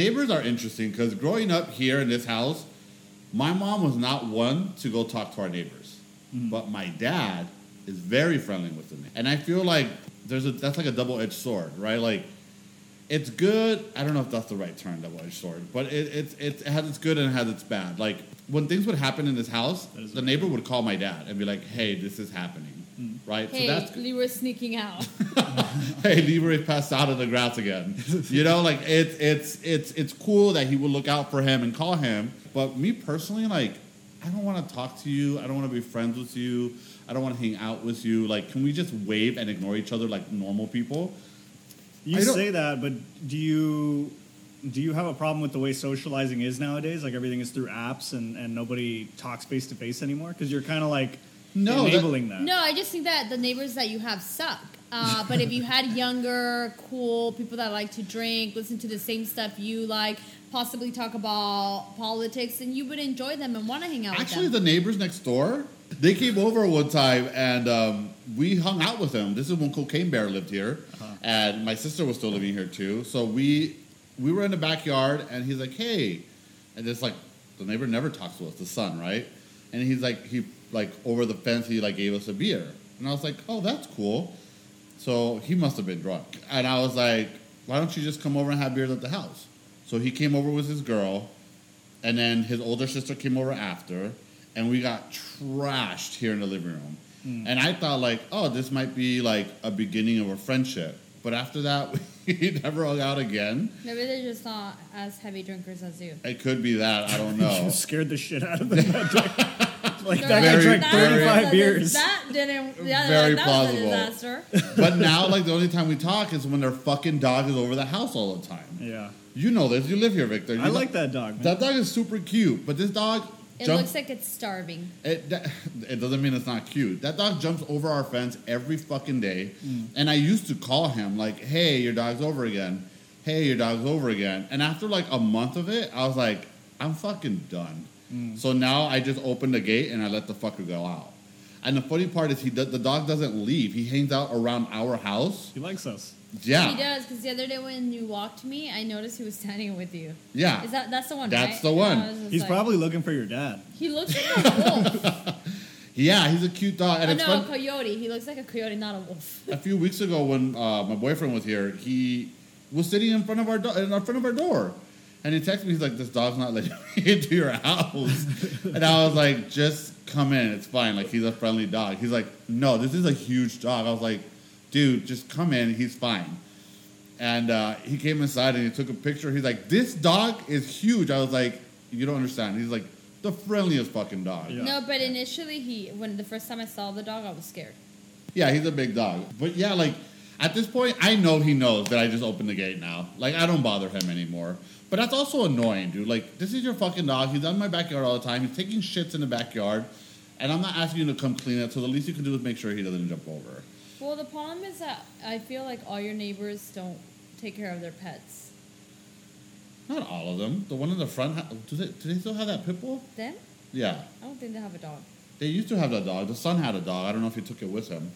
neighbors are interesting because growing up here in this house, my mom was not one to go talk to our neighbors, mm-hmm. but my dad is very friendly with them, and I feel like there's a that's like a double edged sword, right? Like it's good. I don't know if that's the right term, double edged sword, but it, it's it's it has its good and it has its bad. Like when things would happen in this house, the neighbor would call my dad and be like, "Hey, this is happening," Mm. right? Hey, so that's we sneaking out. hey, Leroy passed out of the grass again. You know, like it's it's it's it's cool that he would look out for him and call him. But me personally, like, I don't want to talk to you. I don't want to be friends with you. I don't want to hang out with you. Like, can we just wave and ignore each other like normal people? You say that, but do you do you have a problem with the way socializing is nowadays? Like everything is through apps and, and nobody talks face to face anymore? Because you're kind of like No, enabling that. No, I just think that the neighbors that you have suck. Uh, but if you had younger, cool people that like to drink, listen to the same stuff you like, possibly talk about politics, then you would enjoy them and want to hang out Actually, with the neighbors next door, they came over one time and um, we hung out with them. This is when Cocaine Bear lived here, and my sister was still living here too. So we we were in the backyard, and he's like, "Hey," and it's like the neighbor never talks to us, the son, right? And he's like, he like over the fence, he like gave us a beer, and I was like, "Oh, that's cool." So he must have been drunk, and I was like, "Why don't you just come over and have beers at the house?" So he came over with his girl, and then his older sister came over after, and we got trashed here in the living room. Hmm. And I thought like, oh, this might be like a beginning of a friendship. But after that, we never hung out again. Maybe they're just not as heavy drinkers as you. It could be that I don't know. You scared the shit out of them that like that Very- guy drank very- 35 that- beers. That didn't. Yeah, Very that, plausible. was a disaster. but now, like the only time we talk is when their fucking dog is over the house all the time. yeah. You know this. You live here, Victor. You I know- like that dog, man. That dog is super cute, but this dog It jumps. looks like it's starving. It, that, it doesn't mean it's not cute. That dog jumps over our fence every fucking day. Mm. And I used to call him, like, hey, your dog's over again. Hey, your dog's over again. And after like a month of it, I was like, I'm fucking done. Mm. So now I just open the gate and I let the fucker go out. And the funny part is, he do- the dog doesn't leave. He hangs out around our house. he likes us. Yeah. He does because the other day when you walked me, I noticed he was standing with you. Yeah. Is that that's the one? That's right? the one. I was just He's like- probably looking for your dad. He looks like a wolf. yeah, he's a cute dog. And oh it's no, fun. a coyote. He looks like a coyote, not a wolf. a few weeks ago when uh, my boyfriend was here, he was sitting in front of our do- in front of our door, and he texted me. He's like, "This dog's not letting me into your house," and I was like, "Just come in. It's fine. Like he's a friendly dog." He's like, "No, this is a huge dog." I was like, "Dude, just come in. He's fine." And uh, he came inside and he took a picture. He's like, "This dog is huge." I was like, "You don't understand." He's like, "The friendliest fucking dog." Yeah. No, but initially he, when the first time I saw the dog, I was scared. Yeah, he's a big dog. But yeah, like at this point, I know he knows that I just opened the gate now. Like I don't bother him anymore. But that's also annoying, dude. Like this is your fucking dog. He's in my backyard all the time. He's taking shits in the backyard, and I'm not asking you to come clean it. So the least you can do is make sure he doesn't jump over. Well, the problem is that I feel like all your neighbors don't take care of their pets. Not all of them. The one in the front, do they? Do they still have that pit bull? Them? Yeah, I don't think they have a dog. they used to have that dog. The son had a dog. I don't know if he took it with him.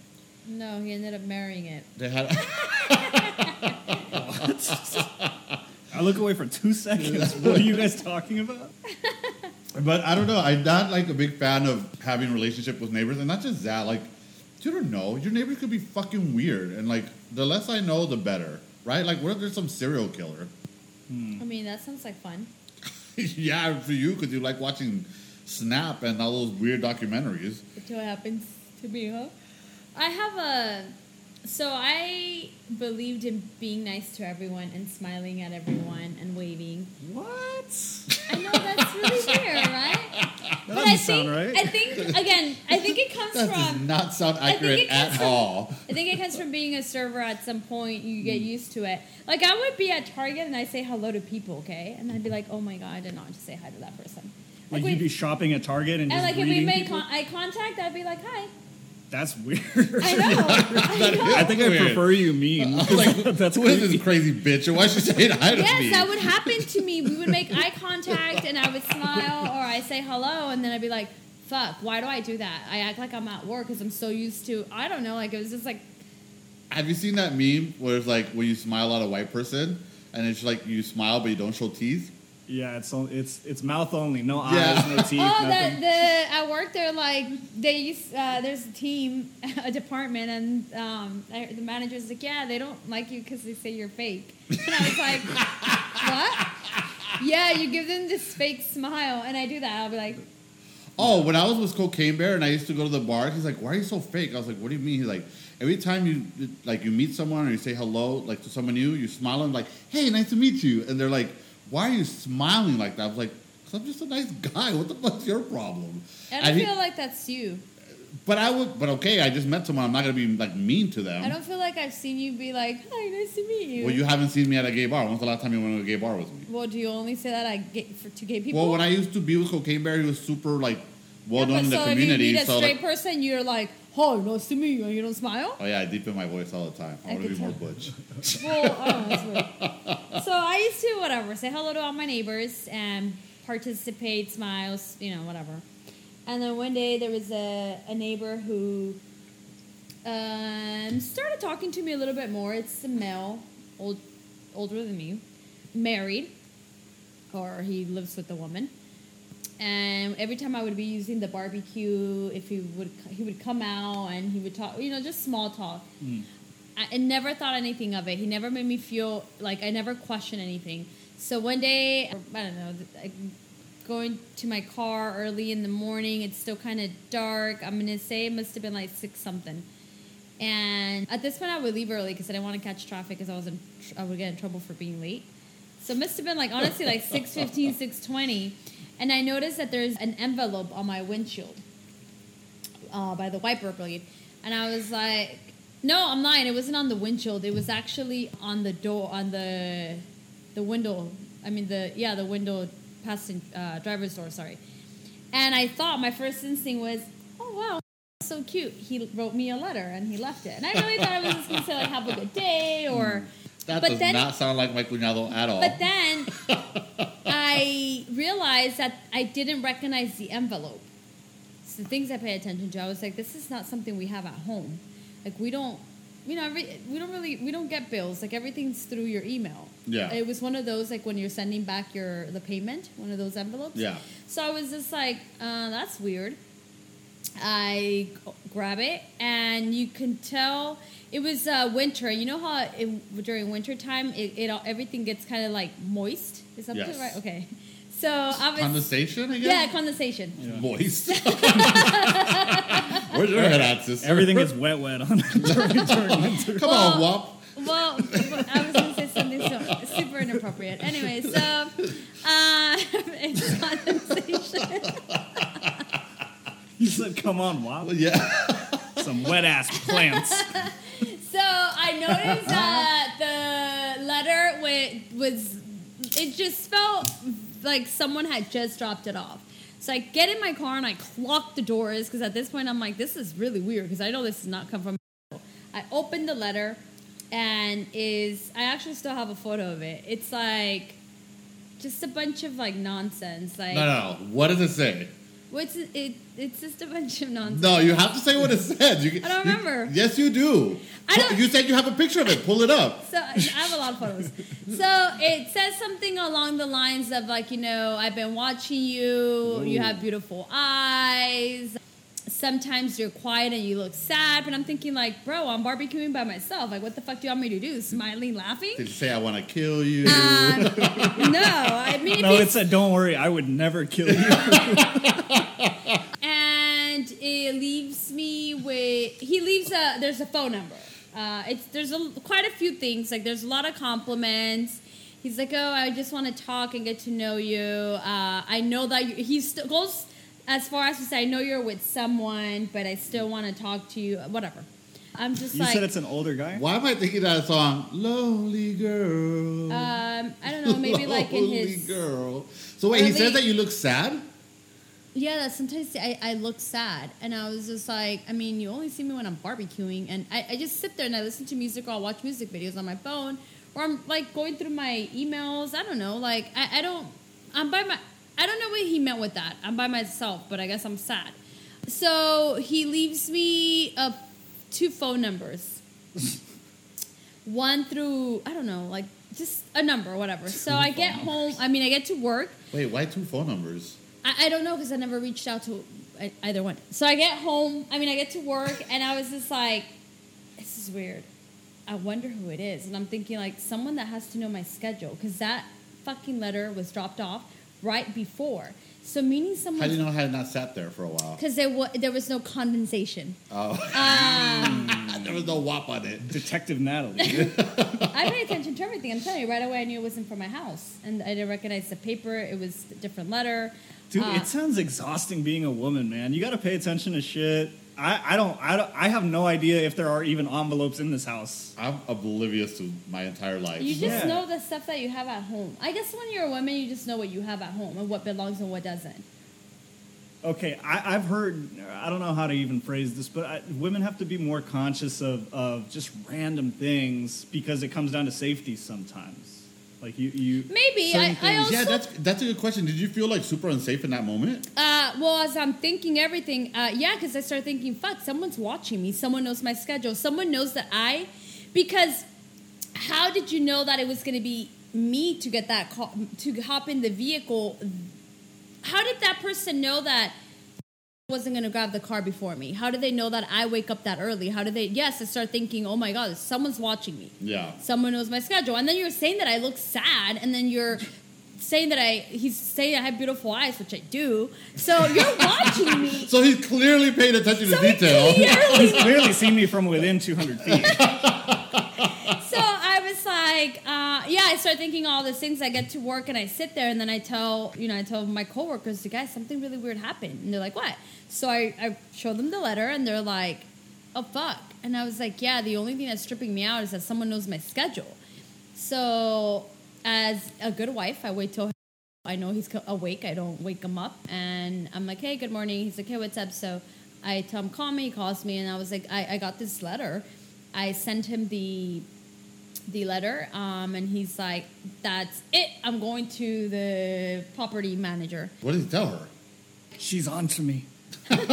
No, he ended up marrying it. They had. I look away for two seconds. what are you guys talking about? But I don't know. I'm not like a big fan of having a relationship with neighbors, and not just that. Like, you don't know. Your neighbors could be fucking weird, and like the less I know, the better, right? Like, what if there's some serial killer? Hmm. I mean, that sounds like fun. yeah, for you, because you like watching Snapped and all those weird documentaries. Until it happens to me, huh? I have a. So I believed in being nice to everyone and smiling at everyone and waving. What? I know that's really weird, right? That But doesn't I sound think right. I think again, I think it comes That does from not sound I think accurate it comes at from- all. I think it comes from being a server at some point. You get mm. used to it. Like I would be at Target and I say hello to people, okay, and I'd be like, oh my god, I did not just say hi to that person. Like we- you'd be shopping at Target and and just like if we made con- eye contact, I'd be like, hi. That's weird. I know. I know. I think I Weird. prefer you mean. like, that's who is this crazy bitch? And why is she saying hi to me? Yes, that would happen to me. We would make eye contact and I would smile or I say hello and then I'd be like, fuck, why do I do that? I act like I'm at work because I'm so used to, I don't know, like it was just like, Have you seen that meme where it's like when you smile at a white person, and it's like you smile but you don't show teeth. Yeah, it's on- it's it's mouth only, no Yeah. eyes, no teeth, Oh, the, nothing. the at work they're like they use uh, there's a team, a department, and um, I- the manager's like, yeah, they don't like you because they say you're fake. And I was like, what? Yeah, you give them this fake smile, and I do that. I'll be like, Oh, when I was with Cocaine Bear and I used to go to the bar, he's like, "Why are you so fake?" I was like, "What do you mean?" He's like, "Every time you like you meet someone or you say hello like to someone new, you smile and like, hey, nice to meet you," and they're like, "Why are you smiling like that?" I was like, "Cause I'm just a nice guy. What the fuck's your problem?" I And don't he- feel like that's you. but I would, but okay, I just met someone. I'm not gonna be like mean to them. I don't feel like I've seen you be like, hi, nice to meet you. Well, you haven't seen me at a gay bar. When's the last time you went to a gay bar with me? Well, do you only say that I get for to gay people? Well, when I used to be with Cocaine Bear, he was super like well Yeah, known in the so community. if you meet a so straight like, person, you're like, hi, nice to meet you, and you don't smile. oh yeah, I deepen my voice all the time. I, I want to be more butch. Well, oh, that's weird. So I used to whatever say hello to all my neighbors and participate, smiles, you know, whatever. And then one day there was a, a neighbor who um, started talking to me a little bit more. It's a male, old, older than me, married, or he lives with a woman. And every time I would be using the barbecue, if he would he would come out and he would talk, you know, just small talk. Mm. I, I never thought anything of it. He never made me feel like I never questioned anything. So one day, I don't know, I, going to my car early in the morning. It's still kind of dark. I'm gonna say it must have been like six something. And at this point, I would leave early because I didn't want to catch traffic because I was in, I would get in trouble for being late. So it must have been like honestly like 6:15, 6:20, and I noticed that there's an envelope on my windshield uh, by the wiper blade, and I was like, "No, I'm lying. It wasn't on the windshield. It was actually on the door, on the the window. I mean the yeah the window passenger uh, driver's door. Sorry." And I thought my first instinct was, "Oh wow." So cute. He wrote me a letter and he left it, and I really thought I was just gonna say like "Have a good day" or. That But does then- not sound like my cuñado at all. But then I realized that I didn't recognize the envelope. So the things I pay attention to, I was like, this is not something we have at home. Like we don't, you know, every, we don't really, we don't get bills. Like everything's through your email. Yeah. It was one of those like when you're sending back your the payment, one of those envelopes. Yeah. So I was just like, uh, that's weird. I g- grab it, and you can tell it was uh, winter. You know how it, during winter time, it, it all, everything gets kind of like moist. Is that Yes. right? Okay. So I was condensation, I guess. yeah, guess. condensation. Moist. Where's your head at, sister? Everything is wet, wet on during, during winter. Come Well- on, WAP. Well, I was gonna say something so super inappropriate. Anyway, so uh, it's condensation. You said, "Come on, wow, Yeah. some wet ass plants." So I noticed that the letter wa- was, it just felt like someone had just dropped it off. So I get in my car and I clock the doors because at this point I'm like, this is really weird because I know this does not come from. I open the letter and is I actually still have a photo of it. It's like just a bunch of like nonsense. Like No, no, no. What does it say? What's it, it? It's just a bunch of nonsense. No, you have to say what it says. You, I don't you- remember. yes, you do. I don't- You said you have a picture of it. Pull it up. So I have a lot of photos. So it says something along the lines of like, you know, I've been watching you. You have beautiful eyes. Sometimes you're quiet and you look sad, but I'm thinking like, bro, I'm barbecuing by myself. Like, what the fuck do you want me to do? Smiling, laughing? Did you say I want to kill you? Um, no, I mean, No, it said, "Don't worry, I would never kill you." and it leaves me with he leaves a there's a phone number uh, it's there's a, quite a few things like there's a lot of compliments he's like oh i just want to talk and get to know you uh, i know that you, he still goes as far as to say i know you're with someone but i still want to talk to you whatever i'm just you like said it's an older guy. Why am I thinking that song? Lonely girl. um, i don't know maybe like in his. Lonely girl. So wait, he early- says that you look sad. Yeah, that sometimes I, I look sad. And I was just like, I mean, you only see me when I'm barbecuing. And I, I just sit there and I listen to music or I'll watch music videos on my phone. Or I'm like going through my emails. I don't know. Like, I, I don't, I'm by my, I don't know what he meant with that. I'm by myself, but I guess I'm sad. So he leaves me uh, two phone numbers. One through, I don't know, like just a number, whatever. So I get home. I mean, I get to work. Wait, why two phone numbers? I, I don't know because I never reached out to either one. So I get home. I mean, I get to work, and I was just like, "This is weird. I wonder who it is." And I'm thinking like someone that has to know my schedule because that fucking letter was dropped off right before. So meaning someone. How someone do you know I had not sat there for a while? because there was there was no condensation. Oh, Um, there was no WAP on it. Detective Natalie. I paid attention to everything. I'm telling you, right away I knew it wasn't from my house, and I didn't recognize the paper. It was a different letter. Dude, Uh, it sounds exhausting being a woman, man. You got to pay attention to shit. I, I don't I don't I have no idea if there are even envelopes in this house. I'm oblivious to my entire life. You just Yeah. know the stuff that you have at home. I guess when you're a woman, you just know what you have at home and what belongs and what doesn't. Okay, I, I've heard I don't know how to even phrase this, but I, women have to be more conscious of, of just random things because it comes down to safety sometimes. Like you you Maybe. I- I also- yeah, that's that's a good question. Did you feel like super unsafe in that moment? Uh, well, as I'm thinking everything, uh, yeah, because I started thinking, fuck, someone's watching me. Someone knows my schedule. Someone knows that I, because how did you know that it was going to be me to get that call, to hop in the vehicle? How did that person know that wasn't going to grab the car before me? How did they know that I wake up that early? How did they? Yes, I start thinking, oh my god, someone's watching me. Yeah. Someone knows my schedule, and then you're saying that I look sad, and then you're saying that I he's saying I have beautiful eyes, which I do. So you're watching me. So he's clearly paying attention to So he detail. clearly- He's clearly seen me from within 200 feet. like, uh, yeah, I start thinking all these things. I get to work and I sit there and then I tell, you know, I tell my coworkers, guys, something really weird happened. And they're like, what? So I, I show them the letter and they're like, oh, fuck. And I was like, yeah, the only thing that's tripping me out is that someone knows my schedule. So as a good wife, I wait till I know he's awake. I don't wake him up. And I'm like, hey, good morning. He's like, hey, what's up? So I tell him, call me. He calls me. And I was like, I, I got this letter. I sent him the the letter um, and he's like that's it. I'm going to the property manager. What did he tell her? She's on to me. uh, no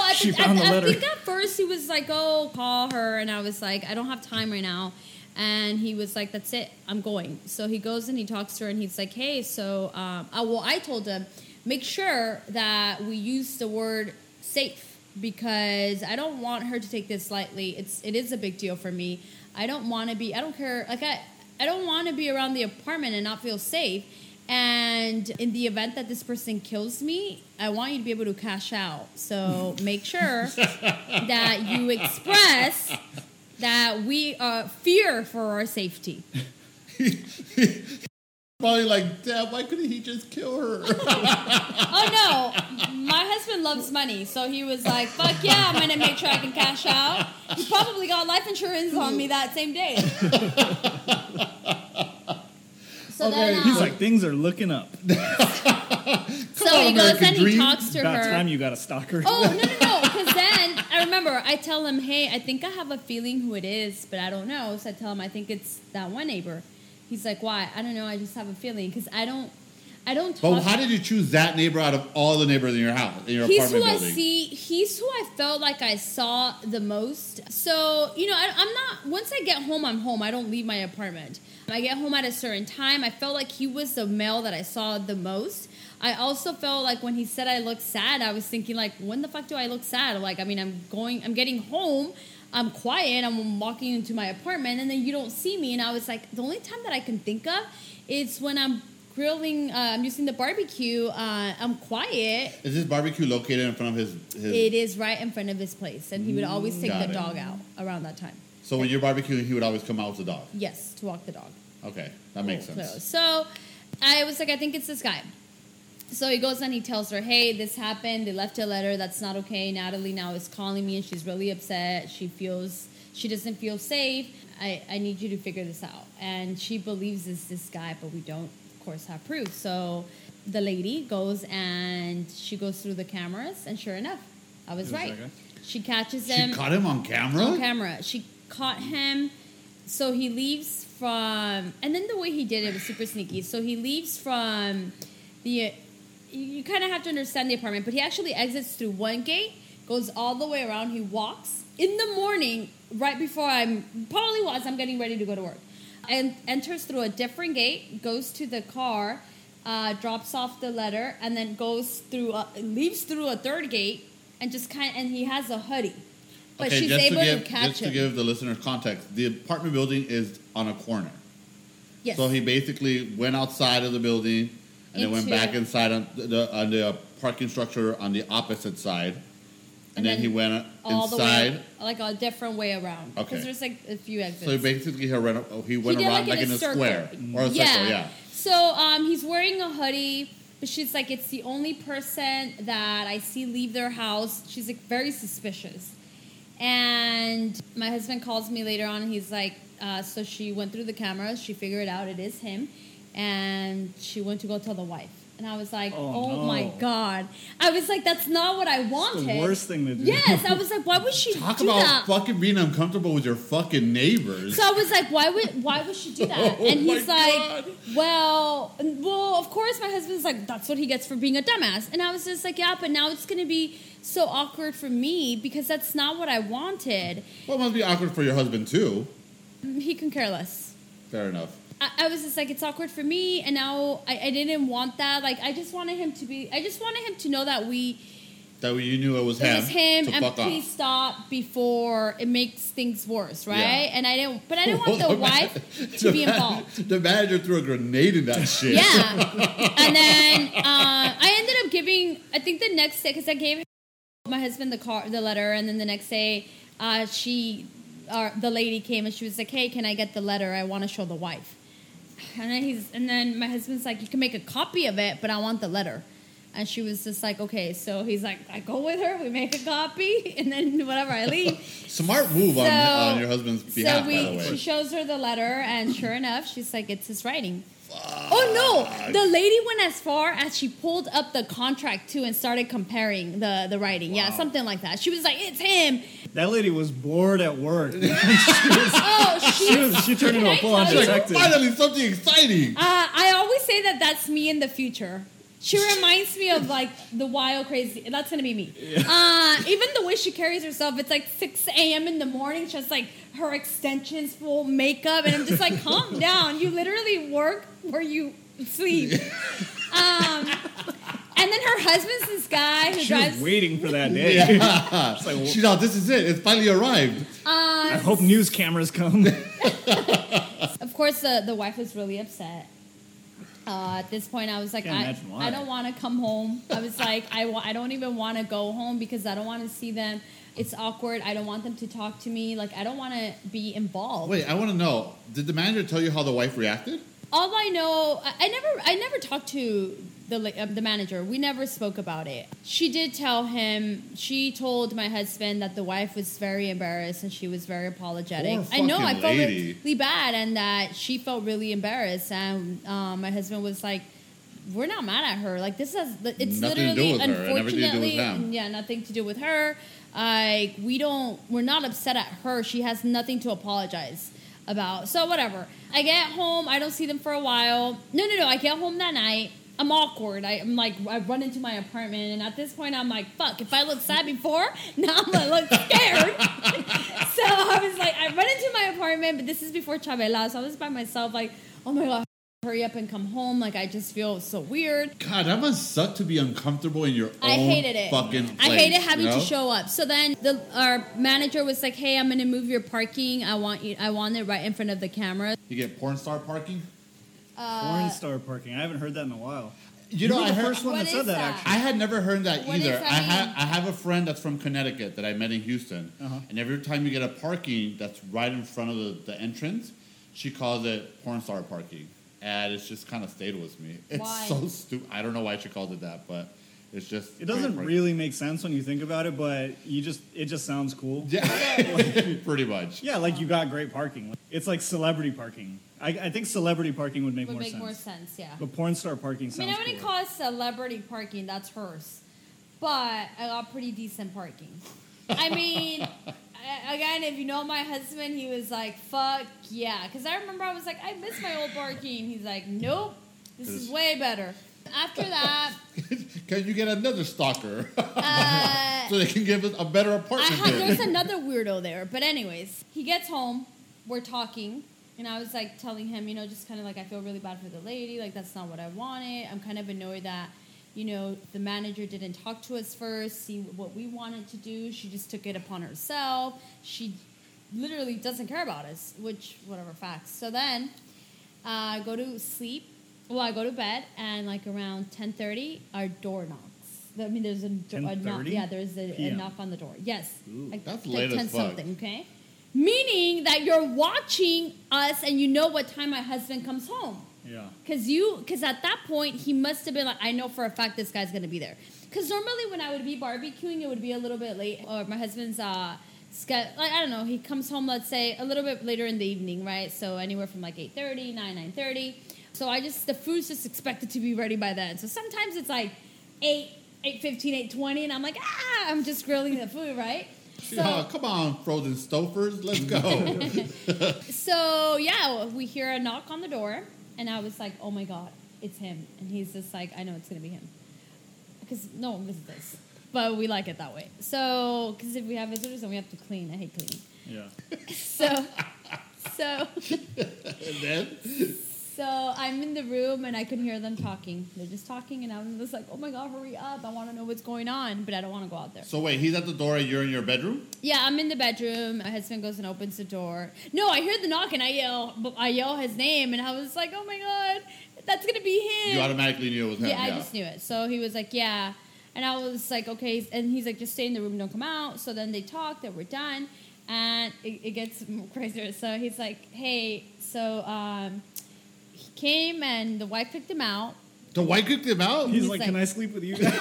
I She think, I, found the I think at first he was like oh call her and i was like i don't have time right now. And he was like that's it. I'm going. So he goes and he talks to her and he's like hey so um, uh, well i told him make sure that we use the word safe because i don't want her to take this lightly. It's it is a big deal for me i don't want to be i don't care like i i don't want to be around the apartment and not feel safe and in the event that this person kills me, I want you to be able to cash out. So make sure that you express that we uh, fear for our safety. Probably like, damn, why couldn't he just kill her? Oh no, my husband loves money, so he was like, "Fuck yeah, I'm gonna make sure I can cash out." He probably got life insurance on me that same day. So then, um, He's like, things are looking up. so on, he goes American and he talks to About her. time you got a stalker. Oh no no no! Because then I remember I tell him, "Hey, I think I have a feeling who it is, but I don't know." So I tell him I think it's that one neighbor. He's like, "Why? I don't know. I just have a feeling because I don't, I don't talk." but how did you choose that neighbor out of all the neighbors in your house, in your He's who apartment I building? see. He's who I felt like I saw the most. So you know, I, I'm not. Once I get home, I'm home. I don't leave my apartment. I get home at a certain time. I felt like he was the male that I saw the most. I also felt like when he said I looked sad, I was thinking like, when the fuck do I look sad? Like, I mean, I'm going, I'm getting home. I'm quiet. I'm walking into my apartment, and then you don't see me. And I was like, the only time that I can think of is when I'm grilling. Uh, I'm using the barbecue. Uh, I'm quiet. Is this barbecue located in front of his? his It is right in front of his place, and he would always take Got the it. dog out around that time. so when you're barbecuing, he would always come out with the dog. Yes, to walk the dog. Okay, that makes sense. close. So I was like, I think it's this guy. So he goes and he tells her, "Hey, this happened. They left a letter. That's not okay. Natalie now is calling me, and she's really upset. She feels she doesn't feel safe. I, I need you to figure this out." And she believes it's this guy, but we don't, of course, have proof. So the lady goes and she goes through the cameras, and sure enough, I was was right. She catches him. She caught him on camera. on camera. She caught him. So he leaves from, and then the way he did it was super sneaky. So he leaves from the. You, you kind of have to understand the apartment, but he actually exits through one gate, goes all the way around. He walks in the morning, right before I'm probably was I'm getting ready to go to work. and enters through a different gate, goes to the car, uh, drops off the letter, and then goes through, a, leaves through a third gate, and just kind of, and he has a hoodie, but she's just able to to, give, catch just him. to give the listeners context, the apartment building is on a corner. yes. So he basically went outside of the building and then went back inside on the, on the parking structure on the opposite side. And, And then, then he went all the inside. way, like a different way around. Okay. Because there's like a few exits. So basically, he, ran, he went did, around like, like, in in a square or a yeah. circle. Yeah. So um, he's wearing a hoodie, but she's like, it's the only person that I see leave their house. She's like very suspicious. And my husband calls me later on, and he's like, uh, so she went through the cameras, she figured out it is him, and she went to go tell the wife. And I was like, Oh, oh, no. my god! I was like, that's not what I wanted. the worst thing to do. Yes, I was like, why would she Talk do about that? fucking being uncomfortable with your fucking neighbors. So I was like, why would why would she do that? Oh and he's like, God. well, well, of course my husband's like, that's what he gets for being a dumbass. And I was just like, yeah, but now it's gonna be so awkward for me because that's not what I wanted. well, it must be awkward for your husband too. He can care less. Fair enough. I, I was just like, it's awkward for me, and now I, I didn't want that. Like, I just wanted him to be. I just wanted him to know that we That you knew it was it him. was him, to and please off. stop before it makes things worse, right? Yeah. And I didn't, but I didn't want the man- wife to be man- involved. The manager threw a grenade in that shit. Yeah. and then uh, I ended up giving. I think the next day, because I gave my husband the car, the letter, and then the next day, uh, she, uh, the lady came and she was like, "Hey, can I get the letter? I want to show the wife." And then he's, and then my husband's like, "You can make a copy of it, but I want the letter." And she was just like, "Okay." So he's like, "I go with her. We make a copy, and then whatever, I leave." Smart move on, So- on your husband's behalf, so we, she shows her the letter, and sure enough, she's like, "It's his writing." Oh no! The lady went as far as she pulled up the contract too and started comparing the the writing. Yeah, something like that. She was like, "It's him." That lady was bored at work. Oh, she. She, was, she turned into a Can full-on tell you? Like, detective. finally, something exciting. Uh, I always say that that's me in the future. She reminds me of like the wild, crazy. That's gonna be me. Uh, even the way she carries herself, it's like 6 a.m. in the morning, just like her extensions, full makeup, and I'm just like, calm down. You literally work where you sleep. Um, and then her husband's this guy who She drives. was waiting for that day. Yeah. It's like, She thought this is it. It's finally arrived. Uh, I hope news cameras come. Of course, the, the wife was really upset. Uh, at this point, I was like, I. I don't want to come home. I was like, I, I don't even want to go home because I don't want to see them. It's awkward. I don't want them to talk to me. Like, I don't want to be involved. Wait, I want to know. Did the manager tell you how the wife reacted? All I know, I, I never, I never talked to the uh, the manager. We never spoke about it. She did tell him. She told my husband that the wife was very embarrassed and she was very apologetic. I know. I felt lady. really bad, and that she felt really embarrassed. And um, my husband was like, "We're not mad at her. Like this has, it's Nothing to do literally, with her and everything to do with unfortunately, them." yeah, nothing to do with her. Like we don't, we're not upset at her. She has nothing to apologize." about. So whatever. I get home. I don't see them for a while. No, no, no. I get home that night. I'm awkward. I, I'm like, I run into my apartment, and at this point, I'm like, fuck. If I looked sad before, now I'm gonna look scared. so I was like, I run into my apartment, but this is before Chabela, so I was by myself. Like, oh my god, hurry up and come home. Like, I just feel so weird. God, that must suck to be uncomfortable in your own. I hated it. fucking place. I hated having you know? to show up. So then the our manager was like, "Hey, I'm going to move your parking. I want you. I want it right in front of the camera." You get porn star parking? Uh, Porn star parking. I haven't heard that in a while. You know, were I the heard. first one that said that, that? actually. I had never heard that What either. does that I have mean? I have a friend that's from Connecticut that I met in Houston, Uh-huh. and every time you get a parking that's right in front of the, the entrance, she calls it porn star parking, and it's just kind of stayed with me. It's Why? so stupid. I don't know why she called it that, but it's just It doesn't great really make sense when you think about it, but you just it just sounds cool. parking. Yeah, pretty much. Yeah, like you got great parking. It's like celebrity parking. I, I think celebrity parking would make would more make sense. more sense. Yeah. But porn star parking I sounds mean, I wouldn't cooler. call it celebrity parking. That's hers, but I got pretty decent parking. I mean, I- again, if you know my husband, he was like, "Fuck yeah," because I remember I was like, "I miss my old parking." He's like, "Nope, this is way better." After that, Can you get another stalker uh, so they can give us a better I apartment? had, there? there's another weirdo there. But anyways, he gets home. We're talking. And I was like telling him, you know, just kind of like I feel really bad for the lady. Like that's not what I wanted. I'm kind of annoyed that, you know, the manager didn't talk to us first, see what we wanted to do. She just took it upon herself. She literally doesn't care about us, which whatever facts. So then uh, I go to sleep. Well, I go to bed, and like around ten thirty, our door knocks. I mean, there's a, a knock. Yeah, there's a, a knock on the door. Yes, Ooh. like, That's like late as fuck. something. Okay, meaning that you're watching us, and you know what time my husband comes home. Yeah. Cause you, cause at that point he must have been like, I know for a fact this guy's gonna be there. Cause normally when I would be barbecuing, it would be a little bit late, or my husband's uh, like I don't know, he comes home, let's say a little bit later in the evening, right? So anywhere from like 8.30, 9, 9.30. So I just the food's just expected to be ready by then. So sometimes it's like eight, 8.15, 8.20, and I'm like, ah, I'm just grilling the food, right? So, oh, come on, frozen Stouffer's, let's go. so yeah, we hear a knock on the door, and I was like, "Oh my god, it's him!" And he's just like, "I know it's gonna be him," because no one visits us, but we like it that way. So, because if we have visitors, then we have to clean. I hate cleaning. Yeah. So, so, and then so I'm in the room, and I can hear them talking. They're just talking, and I'm just like, "Oh my god, hurry up! I want to know what's going on," but I don't want to go out there. So wait, he's at the door and you're in your bedroom? Yeah, I'm in the bedroom. My husband goes and opens the door. No, I hear the knock and I yell. I yell his name, and I was like, "Oh my god, that's gonna be him!" You automatically knew it was him. yeah, I just knew it. So he was like, "Yeah," and I was like, "Okay," and he's like, "Just stay in the room, don't come out." So then they talk that we're done, and it, it gets crazier. So he's like, "Hey, so um, came and the wife picked him out." The wife kicked him out? He's He's like, like- "Can I sleep with you?" Guys?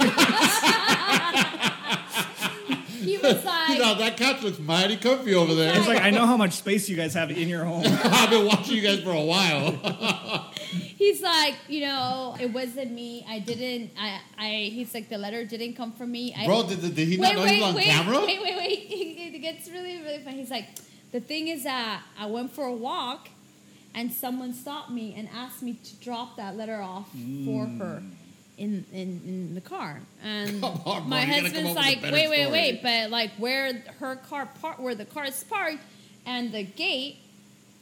He was like, Now, that couch looks mighty comfy over there. He's like, "I know how much space you guys have in your home." I've been watching you guys for a while. He's like, you know, it wasn't me. I didn't. I. I. He's like, the letter didn't come from me. I, Bro, did, did he not know he was on wait, camera? Wait, wait, wait. It gets really, really funny. He's like, the thing is that I went for a walk, and someone stopped me and asked me to drop that letter off for mm. her. In, in, in the car and on, my husband's up with a like wait wait story." wait but like where her car par- where the car is parked and the gate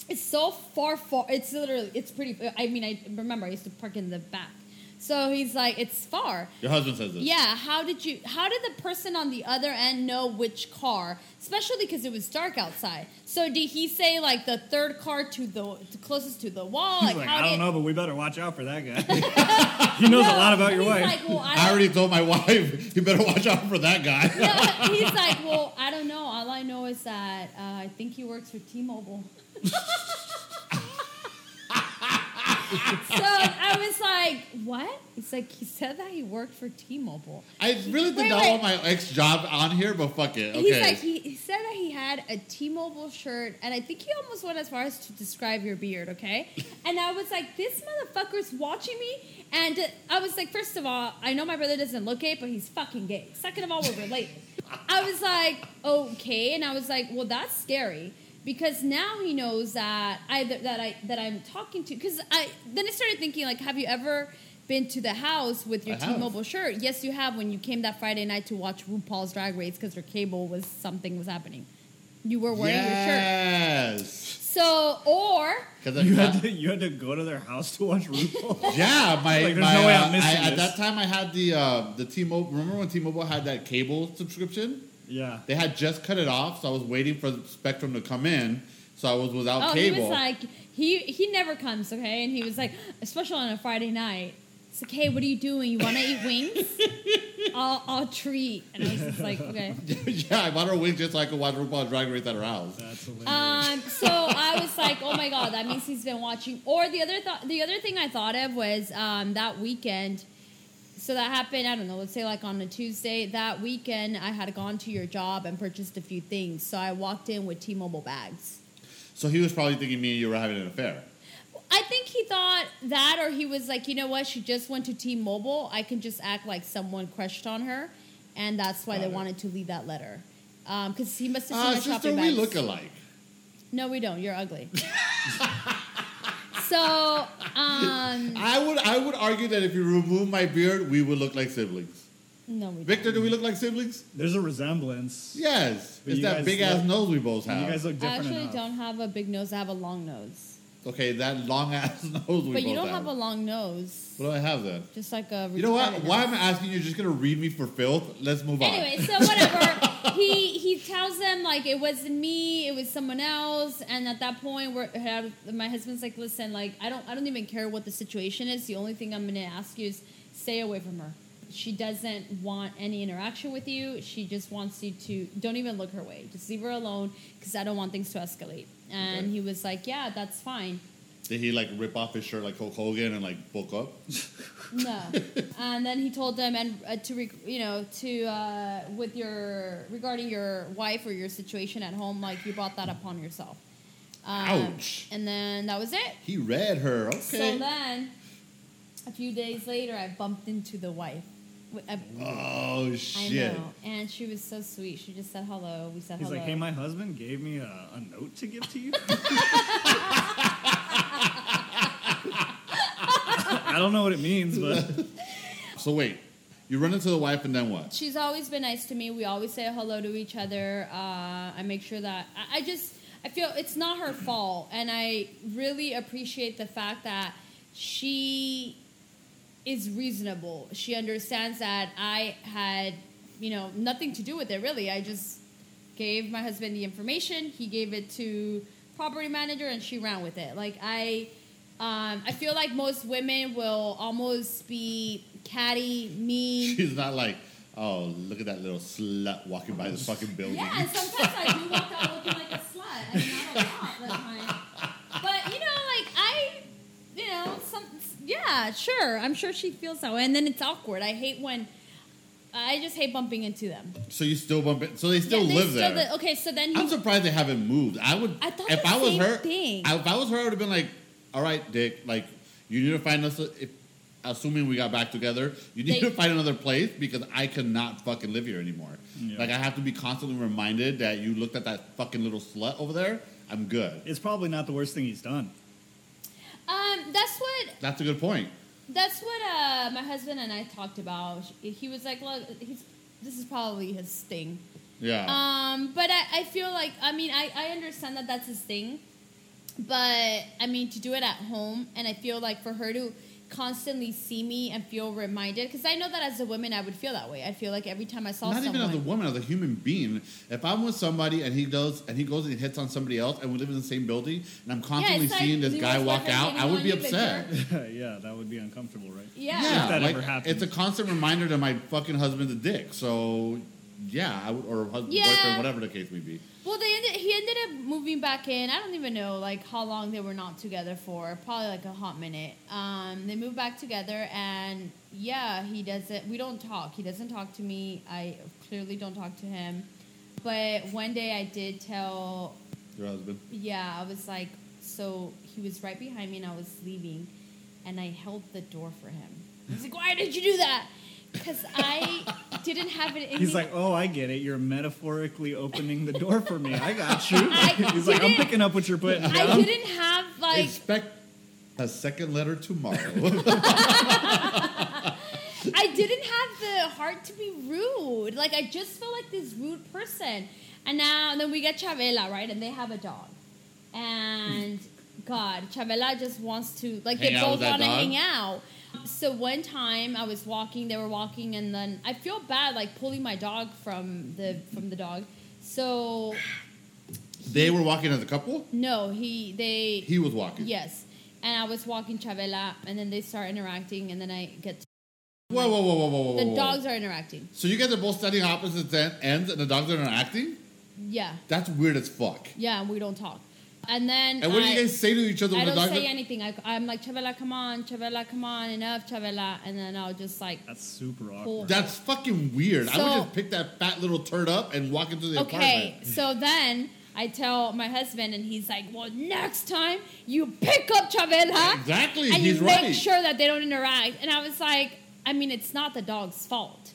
it's so far, far. It's literally, it's pretty. I mean, I remember I used to park in the back. So he's like, it's far. Your husband says this. Yeah. How did you? How did the person on the other end know which car? Especially because it was dark outside. So did he say like the third car to the to closest to the wall? He's like, how "I don't did, know, but we better watch out for that guy. he knows a lot about your wife." Like, well, I, I already told my wife, you better watch out for that guy. No, he's like, well, I don't know. All I know is that uh, I think he works for T-Mobile. So I was like, what? He's like, he said that he worked for T-Mobile. I really did Wait, not wait. want my ex job on here, but fuck it. Okay. He's like, he, he said that he had a T-Mobile shirt, and I think he almost went as far as to describe your beard, okay? And I was like, this motherfucker's watching me, and I was like, first of all, I know my brother doesn't look gay, but he's fucking gay. Second of all, we're related. I was like, okay, and I was like, well, that's scary. Because now he knows that I that I that I'm talking to. Because I then I started thinking like, have you ever been to the house with your I have. T-Mobile shirt? Yes, you have. When you came that Friday night to watch RuPaul's Drag Race because your cable was something was happening. You were wearing your shirt. yes. So or Because you had to you had to go to their house to watch RuPaul. yeah, my, Like, my no way uh, I'm I, at that time I had the uh, the T-Mobile. Remember when T-Mobile had that cable subscription? Yeah. They had just cut it off, so I was waiting for the Spectrum to come in. So I was without oh, cable. he was like he he never comes, okay? And he was like, especially on a Friday night. It's like, hey, what are you doing? You want to eat wings? I'll I'll treat. And I was just like, okay. yeah, I bought her wings just so I could watch RuPaul's Drag Race at her house. That's hilarious. Um, so I was like, oh my god, that means he's been watching. Or the other thought, the other thing I thought of was um, that weekend. So that happened. I don't know. Let's say like on a Tuesday. That weekend, I had gone to your job and purchased a few things. So I walked in with T-Mobile bags. So he was probably thinking me and you were having an affair. I think he thought that, or he was like, you know what? She just went to T-Mobile. I can just act like someone crushed on her, and that's why Got they it. wanted to leave that letter. Because he must have seen Ah, my sister, shopping we bags. look alike. No, we don't. You're ugly. so, um, I would I would argue that if you remove my beard, we would look like siblings. no, we Victor, do we look like siblings? There's a resemblance. Yes. But it's that guys big ass nose we both have. You guys look don't. I different actually enough. don't have a big nose. I have a long nose. Okay, that long ass nose. We both have. But you both don't have a long nose, What do I have then? just like a. You know what? retarded Why am I asking You're Just gonna read me for filth? Let's move on. Anyway, so whatever. he he tells them like it wasn't me, it was someone else, and at that point, we're my husband's like, listen, like I don't I don't even care what the situation is. The only thing I'm gonna ask you is stay away from her. She doesn't want any interaction with you. She just wants you to don't even look her way. Just leave her alone because I don't want things to escalate. And Okay. he was like, yeah, that's fine. Did he like rip off his shirt like Hulk Hogan and like bulk up? No. and then he told them, and uh, to rec- you know, to uh, with your regarding your wife or your situation at home, like you brought that upon yourself. Um, Ouch. And then that was it. He read her. Okay. So then, a few days later, I bumped into the wife. W- I, oh I shit. know, and she was so sweet. She just said hello. We said He's hello. like, hey, my husband gave me a, a note to give to you. I don't know what it means, but So wait, you run into the wife and then what? She's always been nice to me. We always say hello to each other. Uh, I make sure that I, I just I feel it's not her fault, and I really appreciate the fact that she is reasonable. She understands that I had you know nothing to do with it. Really, I just gave my husband the information. He gave it to property manager, and she ran with it. Like I. Um, I feel like most women will almost be catty, mean, She's not like, oh, look at that little slut walking by this fucking building. Yeah, and sometimes I do walk out looking like a slut. I mean, not a lot time. But, you know, like, I, you know, some, yeah, sure. I'm sure she feels that way. And then it's awkward. I hate when, I just hate bumping into them. So you still bump it. So they still Yeah, they live still there. li- okay, so then he, I'm surprised they haven't moved. I would. I thought if the I was her, thing. I, if I was her, I would have been like, "All right, Dick. Like, you need to find us. If, assuming we got back together, you need They- to find another place because I cannot fucking live here anymore. Yeah. Like, I have to be constantly reminded that you looked at that fucking little slut over there. I'm good. it's probably not the worst thing he's done. um, that's what That's a good point. That's what uh, my husband and I talked about. He was like, "Look, he's this is probably his thing." Yeah. Um, but I, I feel like I mean I, I understand that that's his thing, but I mean to do it at home, and I feel like for her to constantly see me and feel reminded, because I know that as a woman I would feel that way. I feel like every time I saw Not someone, even as a woman, as a human being. If I'm with somebody and he goes and he goes and he hits on somebody else, and we live in the same building, and I'm constantly it's like, seeing this guy walk out, I would be upset. yeah, that would be uncomfortable, right? yeah. Yeah, If that like, ever happened. it's a constant reminder that my fucking husband's a dick. So, yeah, I would, or husband, Yeah. boyfriend, whatever the case may be. Well, they ended, he ended up moving back in. I don't even know like how long they were not together for. Probably like a hot minute. Um, they moved back together, and yeah, he doesn't. We don't talk. He doesn't talk to me. I clearly don't talk to him. But one day I did tell. Your husband. Yeah, I was like, so he was right behind me, and I was leaving, and I held the door for him. He's like, why did you do that? Because I didn't have it. in He's me- like, oh, I get it. You're metaphorically opening the door for me. I got you. I He's like, I'm didn't- picking up what you're putting I down. didn't have like. Expect a second letter tomorrow. I didn't have the heart to be rude. Like I just felt like this rude person. And now and then we get Chavela, right? And they have a dog. And God, Chavela just wants to like Hang they out with both that want to dog? hang out. So one time I was walking, they were walking, and then I feel bad like pulling my dog from the from the dog. So they were walking as a couple. no, he they He was walking. yes, and I was walking Chavela, and then they start interacting, and then I get Whoa, whoa, whoa, whoa, whoa, whoa. the whoa. dogs are interacting. So you guys are both standing opposite ends, and the dogs are interacting. Yeah, That's weird as fuck. yeah, and we don't talk. And then And what do you uh, guys say to each other I when don't dogs? say anything. I, I'm like Chavela, come on, Chavela, come on, enough, Chavela, and then I'll just like That's super awkward. That's fucking weird. I would just pick that fat little turd up and walk into the okay. apartment. So then I tell my husband, and he's like, well, next time you pick up Chavela, Exactly, and he's you right. make sure that they don't interact. And I was like, I mean, it's not the dog's fault.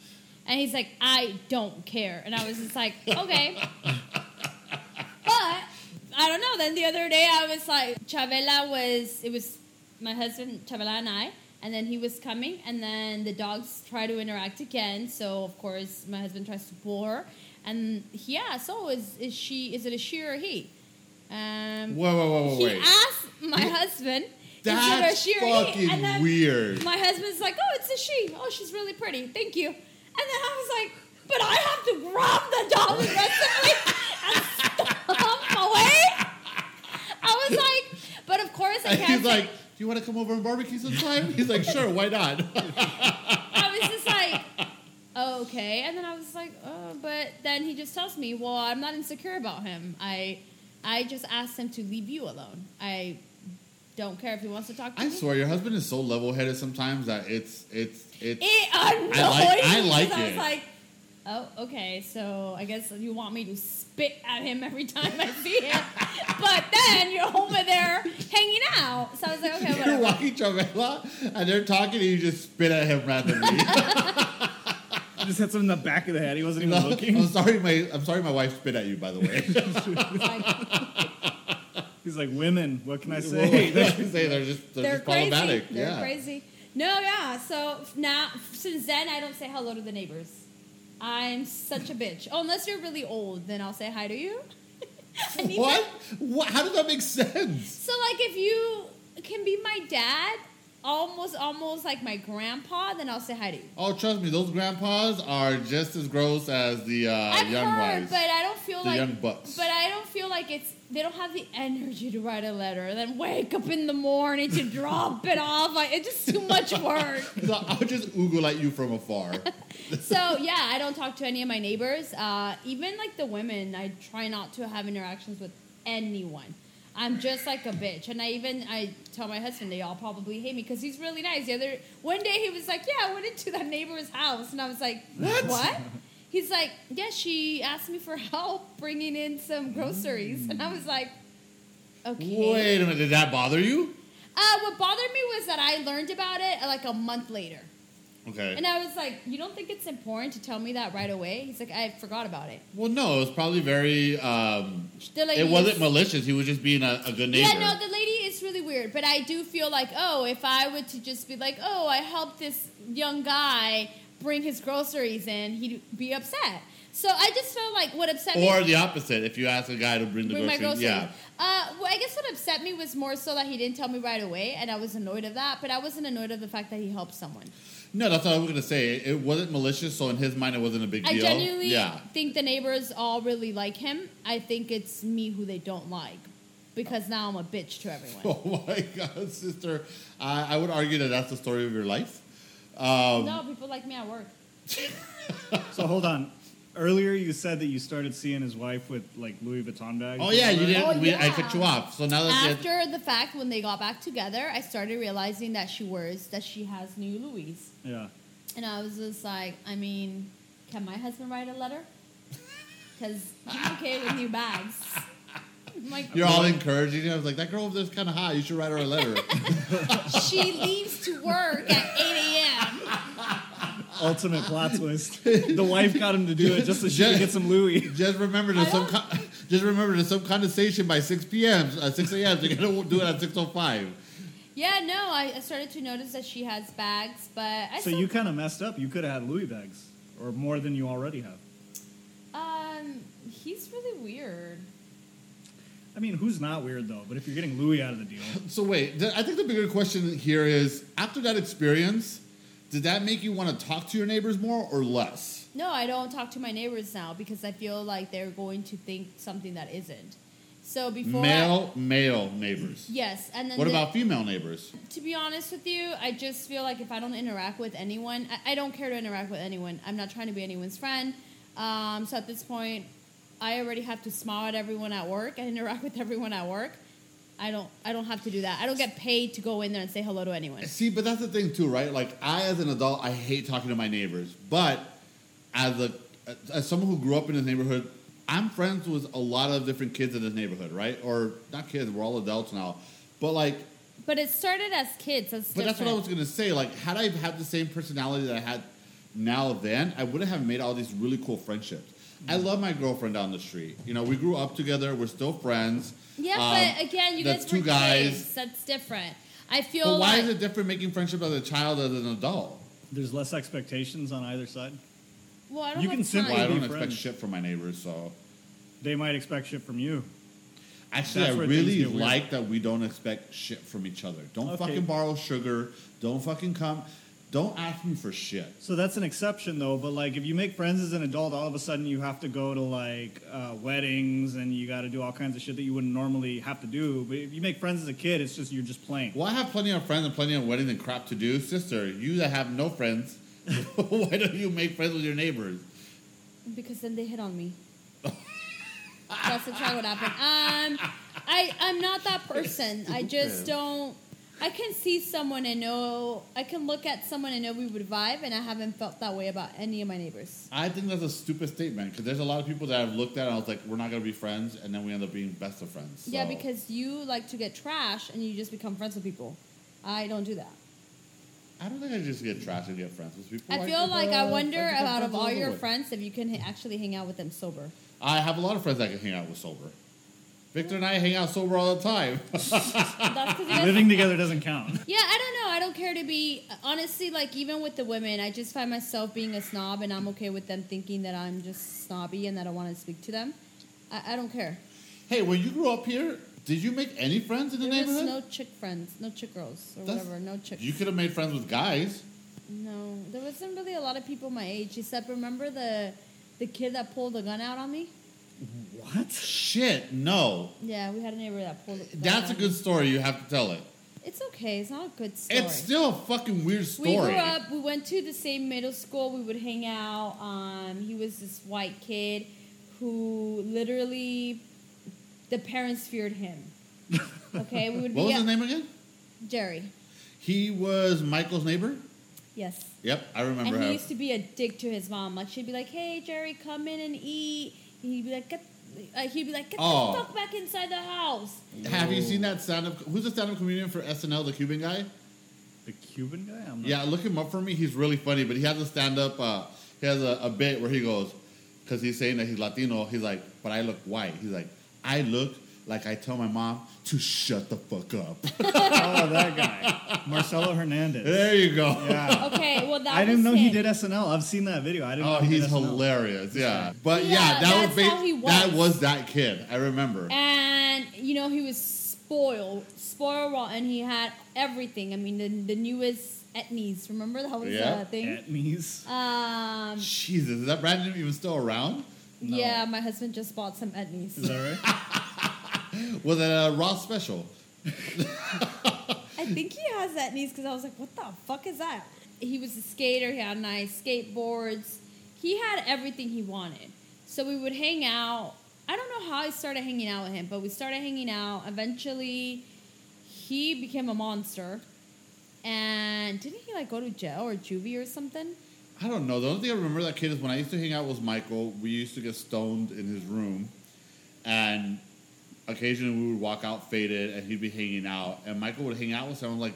And he's like, I don't care. And I was just like, okay. I don't know. Then the other day I was like, Chavela was, it was my husband, Chavela, and I. And then he was coming, and then the dogs try to interact again. So of course my husband tries to pull her, and he asks, "Oh, is is she? Is it a she or a he?" Um, Whoa, whoa, whoa, whoa, he wait. asked my husband instead of That's she or he. And then weird. my husband's like, oh, it's a she. Oh, she's really pretty. Thank you. And then I was like, but I have to grab the dog aggressively and stomp away. I was like, but of course I And can't. he's like, "Do you want to come over and barbecue sometime?" He's like, "Sure, why not?" I was just like, oh, okay. And then I was like, oh, but then he just tells me, well, I'm not insecure about him. I, I just asked him to leave you alone. I don't care if he wants to talk to me. I me. swear, your husband is so level-headed sometimes that it's it's it's. It annoyed I like- I like because I it. was like, oh, okay. So I guess you want me to spit at him every time I see him, but then you're over there hanging out. So I was like, okay, You're walking Travella, and they're talking, and you just spit at him randomly. I just hit him in the back of the head. He wasn't even looking. I'm looking. sorry, my I'm sorry, my wife spit at you. By the way, He's like, women. What can I Well, say? they say they're just they're, they're just crazy. problematic. They're yeah. crazy. No, yeah. So now, since then, I don't say hello to the neighbors. I'm such a bitch. Oh, unless you're really old, then I'll say hi to you. What? what? How does that make sense? So, like, if you can be my dad, almost, almost like my grandpa, then I'll say hi to you. Oh, trust me, those grandpas are just as gross as the uh, I've young heard, ones, but I don't feel the like. young bucks. But I don't feel like it's. They don't have the energy to write a letter, and then wake up in the morning to drop it off. Like, it's just too much work. so I'll just oogle at you from afar. so yeah, I don't talk to any of my neighbors. Uh, even like the women, I try not to have interactions with anyone. I'm just like a bitch, and I even I tell my husband they all probably hate me because he's really nice. The other one day he was like, "Yeah, I went into that neighbor's house," and I was like, What? He's like, "Yeah, she asked me for help bringing in some groceries," and I was like, "Okay." Wait a minute, did that bother you? Uh, what bothered me was that I learned about it uh, like a month later. Okay. And I was like, "You don't think it's important to tell me that right away?" He's like, "I forgot about it." well, no, it was probably very. Um, lady it wasn't malicious. He was just being a, a good neighbor. Yeah, no, the lady is really weird, but I do feel like, oh, if I were to just be like, oh, I helped this young guy bring his groceries in, he'd be upset. So I just felt like what upset me. or the opposite. If you ask a guy to bring the Bring my groceries, groceries. yeah. Uh, well, I guess what upset me was more so that he didn't tell me right away, and I was annoyed of that. But I wasn't annoyed of the fact that he helped someone. No, that's what I was gonna say. It wasn't malicious, so in his mind, it wasn't a big I deal. I genuinely yeah. think the neighbors all really like him. I think it's me who they don't like because now I'm a bitch to everyone. Oh my God, sister! I, I would argue that that's the story of your life. Um, no, people like me at work. so hold on. Earlier, you said that you started seeing his wife with like Louis Vuitton bags. Oh yeah, you didn't. Oh, we, I cut you off. So now that After the fact, when they got back together, I started realizing that she wears that she has new Louis, Yeah. and I was just like, I mean, can my husband write a letter? Because he's okay with new bags. Like, you're all encouraging. I was like, that girl over there's kind of hot. You should write her a letter. she leaves to work at 8 a.m. Ultimate plot twist. The wife got him to do it just so she could get some Louis. just remember there's some. Con- just remember there's some condensation by 6 p.m. Uh, 6 a.m. So you're gonna do it at 6:05. Yeah, no, I, I started to notice that she has bags, but I So still, you kind of messed up. You could have had Louis bags, or more than you already have. um, he's really weird. I mean, who's not weird though? But if you're getting Louis out of the deal, So wait, th- I think the bigger question here is: after that experience, did that make you want to talk to your neighbors more or less? No, I don't talk to my neighbors now because I feel like they're going to think something that isn't. So before I- Male, male neighbors. yes, and then What the- about female neighbors? to be honest with you, I just feel like if I don't interact with anyone, I, I don't care to interact with anyone. I'm not trying to be anyone's friend. Um, so at this point, I already have to smile at everyone at work and interact with everyone at work. I don't. I don't have to do that. I don't get paid to go in there and say hello to anyone. See, but that's the thing too, right? Like I, as an adult, I hate talking to my neighbors, but as a as someone who grew up in this neighborhood, I'm friends with a lot of different kids in this neighborhood, right? Or not kids, we're all adults now, but like, But it started as kids. That's but that's what I was gonna say. Like, had I had the same personality that I had now then, I wouldn't have made all these really cool friendships. I love my girlfriend down the street. You know, we grew up together. We're still friends. Yeah, Um, but again, you that's guys two guys. kids. That's different. I feel But why like is it different making friendship as a child as an adult? there's less expectations on either side. well, I don't you have can time. simply- Well, I don't expect friends. shit from my neighbors, so. They might expect shit from you. Actually, That's I really like that we don't expect shit from each other. Don't Okay. fucking borrow sugar. Don't fucking come. Don't ask me for shit. So that's an exception, though. But like, if you make friends as an adult, all of a sudden you have to go to like uh, weddings and you got to do all kinds of shit that you wouldn't normally have to do. But if you make friends as a kid, it's just you're just playing. Well, I have plenty of friends and plenty of weddings and crap to do. Sister, you that have no friends, why don't you make friends with your neighbors? Because then they hit on me. That's exactly what happened. Um, I I'm not that person. I just don't. I can see someone and know. I can look at someone and know we would vibe, and I haven't felt that way about any of my neighbors. I think that's a stupid statement because there's a lot of people that I've looked at and I was like, we're not going to be friends, and then we end up being best of friends. Yeah, because you like to get trash and you just become friends with people. I don't do that. I don't think I just get trash and get friends with people. I feel like I wonder I out of all your friends if you can actually hang out with them sober. I have a lot of friends I can hang out with sober. Victor and I hang out sober all the time. That's because he doesn't Living together doesn't count. Yeah, I don't know. I don't care to be honestly like even with the women, I just find myself being a snob, and I'm okay with them thinking that I'm just snobby and that I want to speak to them. I, I don't care. hey, when you grew up here, did you make any friends in the There was neighborhood? no chick friends, no chick girls or That's- whatever, no chicks. You could have made friends with guys. no, there wasn't really a lot of people my age. Except remember the the kid that pulled the gun out on me. What? Shit, no. Yeah, we had a neighbor that pulled. Gun That's a good story. You have to tell it. It's okay. It's not a good story. It's still a fucking weird story. We grew up. We went to the same middle school. We would hang out. Um, he was this white kid who literally, the parents feared him. Okay, we would What be was his name again? Jerry. He was Michael's neighbor. Yes. Yep, I remember and he him. used to be a dick to his mom. Like she'd be like, "Hey, Jerry, come in and eat." And he'd be like, "Get," uh, he'd be like, "Get Oh. the fuck back inside the house." Have you seen that stand-up? Who's the stand-up comedian for SNL? The Cuban guy. The Cuban guy? I'm not Yeah, look him up for me. He's really funny, but he has a stand-up. Uh, he has a, a bit where he goes, because he's saying that he's Latino. He's like, but I look white. He's like, I look like I tell my mom to shut the fuck up. Oh, that guy. Marcelo Hernandez. there you go. Yeah. Okay, well that I didn't was know he did SNL. I've seen that video. I didn't Oh, know he he's did SNL. hilarious. Yeah, but yeah, Yeah, that that's was how he ba- that was. was that kid. I remember. And you know he was spoiled, spoiled rotten. He had everything. I mean, the, the newest etnies. Remember that was Yeah. a thing. Etnies. Um, Jesus, is that brand name even still around? No. yeah, my husband just bought some etnies. Is that right? Was it a uh, Raw special? I think he has etnies because I was like, what the fuck is that? He was a skater. He had nice skateboards. He had everything he wanted. So we would hang out. I don't know how I started hanging out with him, but we started hanging out. Eventually, he became a monster. And didn't he like go to jail or juvie or something? I don't know. The only thing I remember that kid is when I used to hang out with Michael. We used to get stoned in his room, and occasionally we would walk out faded, and he'd be hanging out, and Michael would hang out with. I'm like,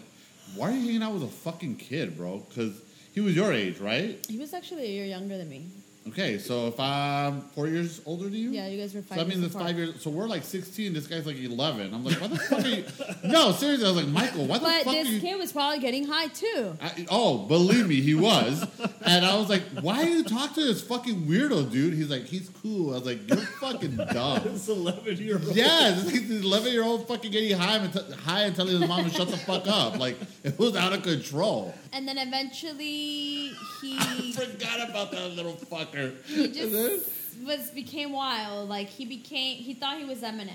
why are you hanging out with a fucking kid, bro? Because he was your age, right? He was actually a year younger than me. Okay, so if I'm four years older than you, Yeah, you guys were five So that years means it's apart. five years. So we're like 16. This guy's like 11. I'm like, why the fuck are you? No, seriously. I was like, Michael, why the But fuck are this you? kid was probably getting high too. I, oh, believe me, he was. and I was like, why do you talk to this fucking weirdo, dude? He's like, he's cool. I was like, you're fucking dumb. This 11 year old. Yeah, this 11 year old fucking getting high and, t- high and telling his mom to shut the fuck up. Like, it was out of control. And then eventually I he forgot about that little he just was became wild. Like he became he thought he was Eminem.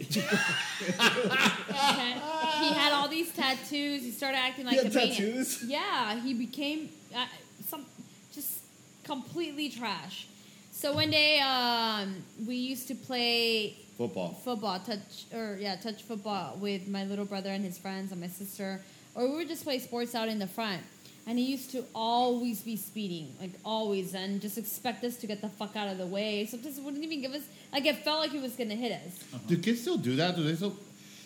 Okay? He had all these tattoos. He started acting like He a had maniac. tattoos? Yeah, he became uh, some just completely trash. So one day, um, we used to play Football. football, touch or yeah, touch football with my little brother and his friends and my sister, or we would just play sports out in the front. And he used to always be speeding, like always, and just expect us to get the fuck out of the way. Sometimes he wouldn't even give us like it felt like he was gonna hit us. Do kids still do that? Do they still?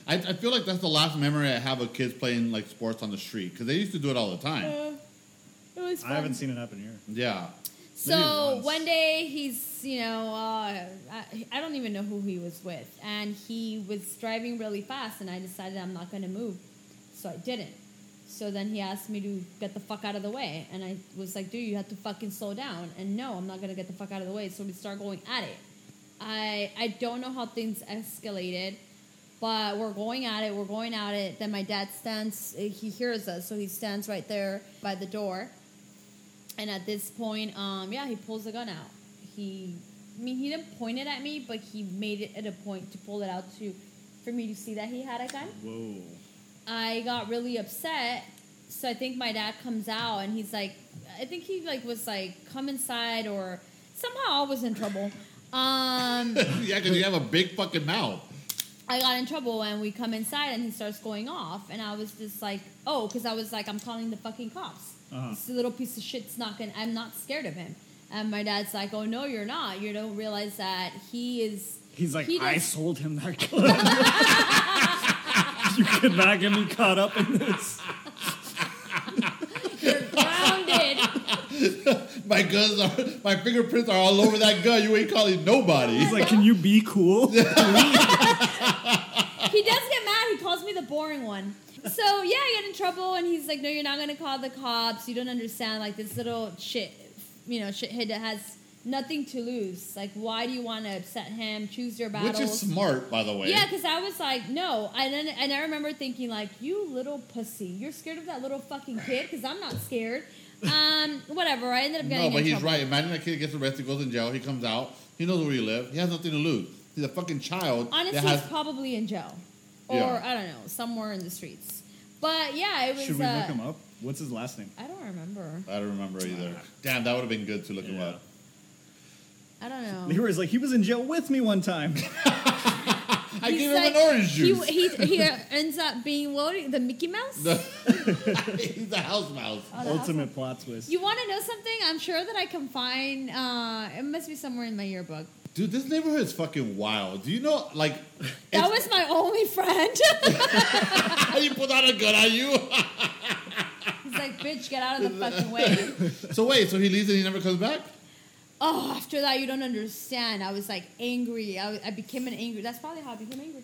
I, I feel like that's the last memory I have of kids playing like sports on the street because they used to do it all the time. Uh, it was. Fun. I haven't seen it happen here. Yeah. So one day he's, you know, uh, I, I don't even know who he was with, and he was driving really fast, and I decided I'm not going to move, so I didn't. So then he asked me to get the fuck out of the way, and I was like, dude, you have to fucking slow down. And no, I'm not going to get the fuck out of the way. So we start going at it. I I don't know how things escalated, but we're going at it. We're going at it. Then my dad stands. He hears us, so he stands right there by the door. And at this point, um, yeah, he pulls the gun out. He, I mean, he didn't point it at me, but he made it at a point to pull it out to, for me to see that he had a gun. Whoa. I got really upset. So I think my dad comes out and he's like, I think he like was like, come inside or somehow I was in trouble. Um, yeah, because you have a big fucking mouth. I got in trouble and we come inside and he starts going off and I was just like, oh, because I was like, I'm calling the fucking cops. Uh-huh. This little piece of shit's not gonna. I'm not scared of him. And my dad's like, oh no, you're not. You don't realize that he is. He's like, he I sold him that gun. you cannot get me caught up in this. You're grounded. My guns are, my fingerprints are all over that gun. You ain't calling nobody. He's like, can you be cool? he does get mad. He calls me the boring one. So yeah, I get in trouble, and he's like, "No, you're not gonna call the cops. You don't understand. Like this little shit, you know, shithead that has nothing to lose. Like, why do you want to upset him? Choose your battles." Which is smart, by the way. Yeah, because I was like, no, and then and I remember thinking like, you little pussy, you're scared of that little fucking kid because I'm not scared. Um, whatever. I ended up getting No, but in he's trouble. right. Imagine that kid gets arrested, goes in jail, he comes out, he knows where you live, he has nothing to lose. He's a fucking child Honestly, that has. he's probably in jail, or Yeah. I don't know, somewhere in the streets. But yeah, it was. Should we uh, look him up? What's his last name? I don't remember. I don't remember either. Damn, that would have been good to look him up. I don't know. He was like, he was in jail with me one time. I He's gave him like- an orange juice. He, he, he ends up being what? The Mickey Mouse? he's a house mouse. Oh, the Ultimate plot twist. You want to know something? I'm sure that I can find. Uh, it must be somewhere in my yearbook. Dude, this neighborhood is fucking wild. Do you know, like, That was my only friend. he put out a gun on you? He's like, bitch, get out of the fucking way. so wait, so he leaves and he never comes back? Oh, after that, you don't understand. I was like angry. I, I became an angry. That's probably how I became angry.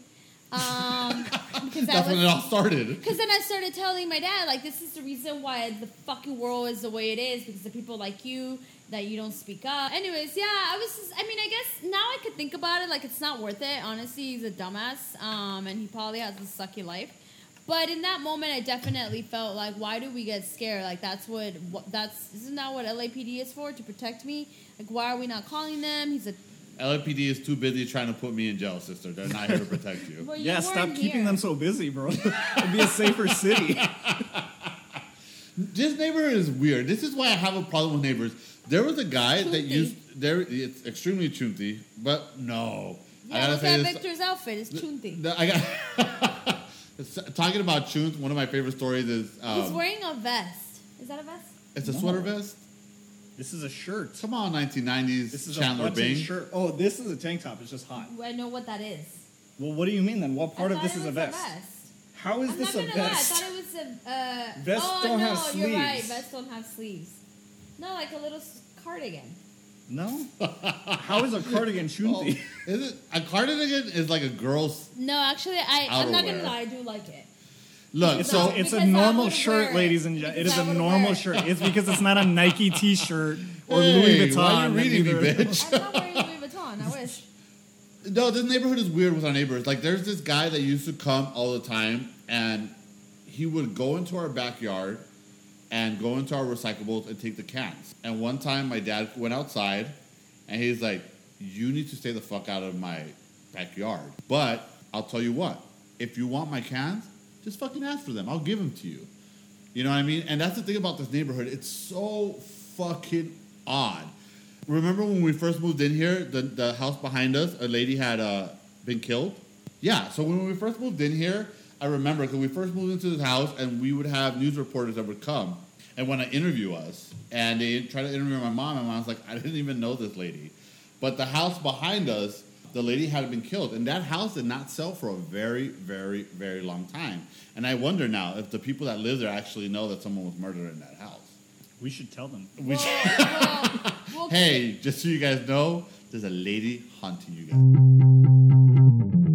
Um, because That's when it all started. Because then I started telling my dad, like, this is the reason why the fucking world is the way it is because of people like you that you don't speak up. Anyways, yeah, I was. Just, I mean, I guess now I could think about it. Like, it's not worth it. Honestly, he's a dumbass, um, and he probably has a sucky life. But in that moment, I definitely felt like, why do we get scared? Like that's what, what that's isn't that what LAPD is for to protect me? Like why are we not calling them? He's a LAPD is too busy trying to put me in jail, sister. They're not here to protect you. well, you yeah, stop weren't keeping them so busy, bro. It'd be a safer city. This neighborhood is weird. This is why I have a problem with neighbors. There was a guy that used there. It's extremely chunty, but no. Yeah, look at Victor's outfit. It's chunty. I got It's- talking about chunt. One of my favorite stories is He's um, wearing a vest. Is that a vest? it's a No. sweater vest. This is a shirt. Come on, 1990s This is Chandler a button Bing. shirt. Oh, this is a tank top. It's just hot. I know what that is. Well, what do you mean then? What part I of this it is a was vest? How is I'm this not a gonna lie. I thought it was a. Uh, Vests oh, don't no, have you're right. sleeves. Vests don't have sleeves. No, like a little cardigan. No. How is a cardigan Oh, is it a cardigan? Is like a girl's No, actually, I, I'm not gonna lie. I do like it. look. It's, so a, it's Because a I normal shirt, ladies and gentlemen. It Because is I a would normal it. shirt. It's because it's not a Nike T-shirt or hey, Louis Vuitton. Why are you reading me, bitch? I'm not wearing Louis Vuitton. I wish. No, this neighborhood is weird with our neighbors. Like, there's this guy that used to come all the time, and he would go into our backyard and go into our recyclables and take the cans. And one time, my dad went outside, and he's like, "You need to stay the fuck out of my backyard." But I'll tell you what: if you want my cans, just fucking ask for them. I'll give them to you. You know what I mean? And that's the thing about this neighborhood. It's so fucking odd. Remember when we first moved in here, the, the house behind us, a lady had uh, been killed? Yeah, so when we first moved in here, I remember because we first moved into this house and we would have news reporters that would come and want to interview us. And they tried to interview my mom, and I was like, I didn't even know this lady. But the house behind us, the lady had been killed. And that house did not sell for a very, very, very long time. And I wonder now if the people that live there actually know that someone was murdered in that house. We should tell them. We Well, well, well, Hey, just so you guys know, there's a lady haunting you guys.